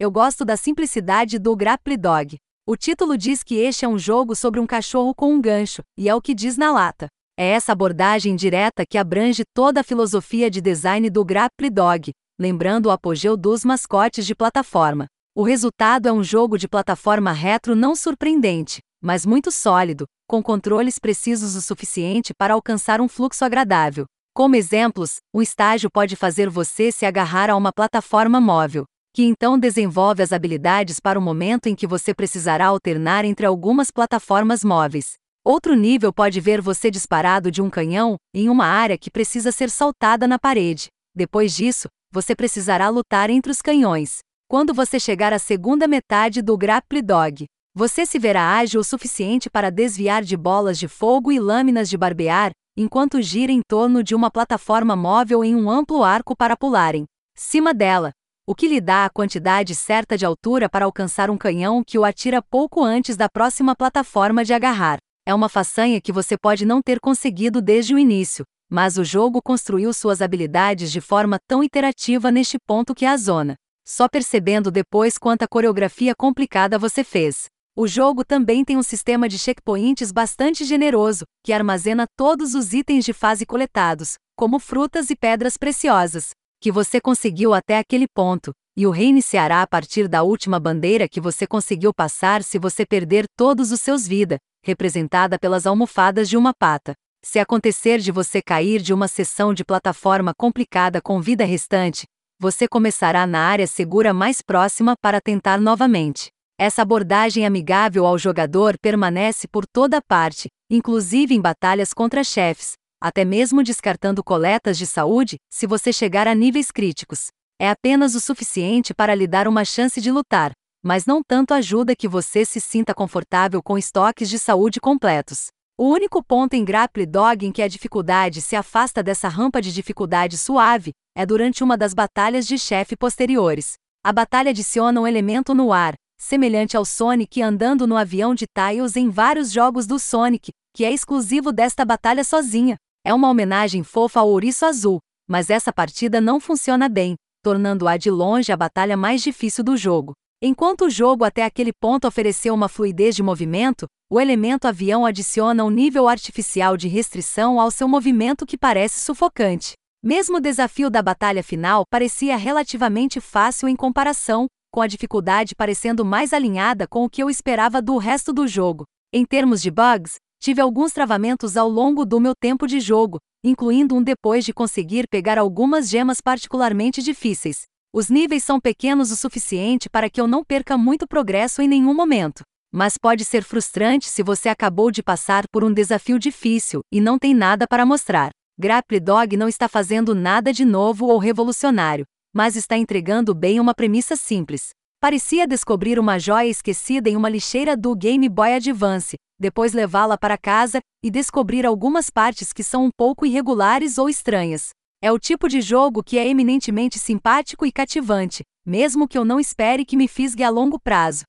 Eu gosto da simplicidade do Grapple Dog. O título diz que este é um jogo sobre um cachorro com um gancho, e é o que diz na lata. É essa abordagem direta que abrange toda a filosofia de design do Grapple Dog, lembrando o apogeu dos mascotes de plataforma. O resultado é um jogo de plataforma retro não surpreendente, mas muito sólido, com controles precisos o suficiente para alcançar um fluxo agradável. Como exemplos, um estágio pode fazer você se agarrar a uma plataforma móvel, que então desenvolve as habilidades para o momento em que você precisará alternar entre algumas plataformas móveis. Outro nível pode ver você disparado de um canhão em uma área que precisa ser saltada na parede. Depois disso, você precisará lutar entre os canhões. Quando você chegar à segunda metade do Grapple Dog, você se verá ágil o suficiente para desviar de bolas de fogo e lâminas de barbear, enquanto gira em torno de uma plataforma móvel em um amplo arco para pularem. Cima dela, o que lhe dá a quantidade certa de altura para alcançar um canhão que o atira pouco antes da próxima plataforma de agarrar. É uma façanha que você pode não ter conseguido desde o início, mas o jogo construiu suas habilidades de forma tão iterativa neste ponto que a zona. Só percebendo depois quanta coreografia complicada você fez. O jogo também tem um sistema de checkpoints bastante generoso, que armazena todos os itens de fase coletados, como frutas e pedras preciosas, que você conseguiu até aquele ponto, e o reiniciará a partir da última bandeira que você conseguiu passar se você perder todos os seus vida, representada pelas almofadas de uma pata. Se acontecer de você cair de uma sessão de plataforma complicada com vida restante, você começará na área segura mais próxima para tentar novamente. Essa abordagem amigável ao jogador permanece por toda parte, inclusive em batalhas contra chefes, até mesmo descartando coletas de saúde, se você chegar a níveis críticos. É apenas o suficiente para lhe dar uma chance de lutar, mas não tanto ajuda que você se sinta confortável com estoques de saúde completos. O único ponto em Grapple Dog em que a dificuldade se afasta dessa rampa de dificuldade suave é durante uma das batalhas de chefe posteriores. A batalha adiciona um elemento no ar, semelhante ao Sonic andando no avião de Tails em vários jogos do Sonic, que é exclusivo desta batalha sozinha. É uma homenagem fofa ao ouriço azul, mas essa partida não funciona bem, tornando-a de longe a batalha mais difícil do jogo. Enquanto o jogo até aquele ponto ofereceu uma fluidez de movimento, o elemento avião adiciona um nível artificial de restrição ao seu movimento que parece sufocante. Mesmo o desafio da batalha final parecia relativamente fácil em comparação, com a dificuldade parecendo mais alinhada com o que eu esperava do resto do jogo. Em termos de bugs, tive alguns travamentos ao longo do meu tempo de jogo, incluindo um depois de conseguir pegar algumas gemas particularmente difíceis. Os níveis são pequenos o suficiente para que eu não perca muito progresso em nenhum momento. Mas pode ser frustrante se você acabou de passar por um desafio difícil e não tem nada para mostrar. Grapple Dog não está fazendo nada de novo ou revolucionário, mas está entregando bem uma premissa simples. Parecia descobrir uma joia esquecida em uma lixeira do Game Boy Advance, depois levá-la para casa e descobrir algumas partes que são um pouco irregulares ou estranhas. É o tipo de jogo que é eminentemente simpático e cativante, mesmo que eu não espere que me fisgue a longo prazo.